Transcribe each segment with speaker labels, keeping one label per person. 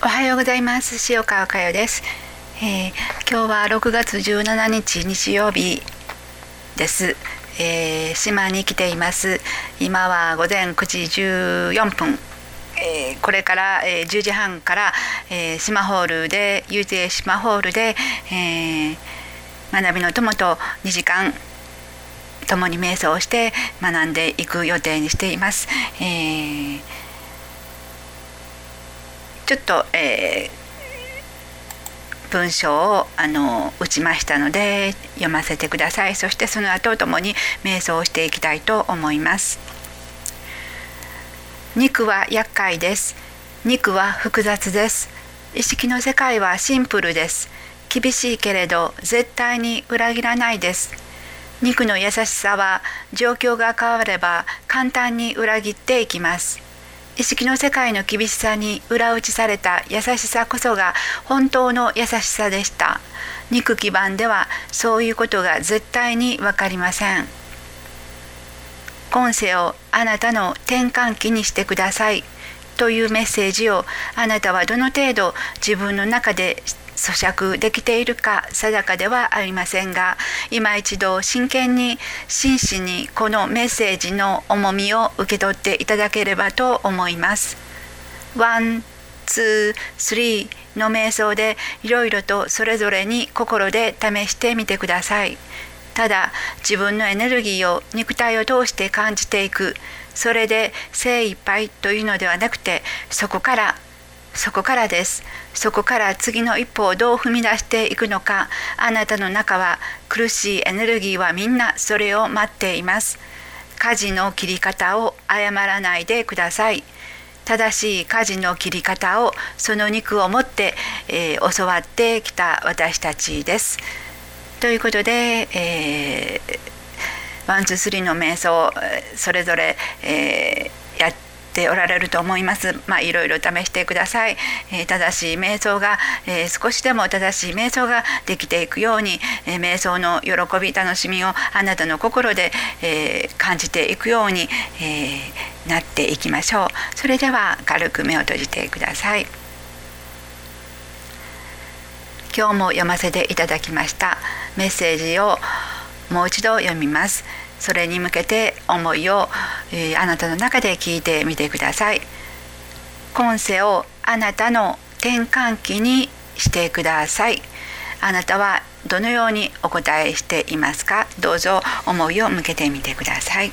Speaker 1: おはようございます。塩川佳代です、えー、今日は6月17日日曜日です、えー、島に来ています。今は午前9時14分。えー、これから、えー、10時半から、えー、島ホールで遊泳島ホールで、えー、学びの友と2時間共に瞑想をして学んでいく予定にしています。えー、ちょっと、えー、文章をあの打ちましたので読ませてください。そしてその後ともに瞑想をしていきたいと思います。肉は厄介です。肉は複雑です。意識の世界はシンプルです。厳しいけれど絶対に裏切らないです。肉の優しさは状況が変われば簡単に裏切っていきます。意識の世界の厳しさに裏打ちされた優しさこそが本当の優しさでした。肉基盤ではそういうことが絶対に分かりません。今世をあなたの転換期にしてくださいというメッセージをあなたはどの程度自分の中で咀嚼できているか定かではありませんが今一度真剣に真摯にこのメッセージの重みを受け取っていただければと思います。ワンツースリーの瞑想でいろいろとそれぞれに心で試してみてください。ただ自分のエネルギーを肉体を通して感じていくそれで精一杯というのではなくてそこからそこからです。そこから次の一歩をどう踏み出していくのか。あなたの中の苦しいエネルギーはみんなそれを待っています。舵の切り方を誤らないでください。正しい舵の切り方をその肉を持って、えー、教わってきた私たちです。ということで、えー、ワンツースリーの瞑想それぞれ、えー、やってておられると思います。まあ、いろいろ試してください。えー、正しい瞑想が、えー、少しでも正しい瞑想ができていくように、えー、瞑想の喜び楽しみをあなたの心で、え感じていくように、えなっていきましょう。それでは軽く目を閉じてください。今日も読ませていただきましたメッセージをもう一度読みます。それに向けて思いを、えー、あなたの中で聞いてみてください。今世をあなたの転換期にしてください。あなたはどのようにお答えしていますか？どうぞ思いを向けてみてください。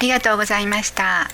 Speaker 1: ありがとうございました。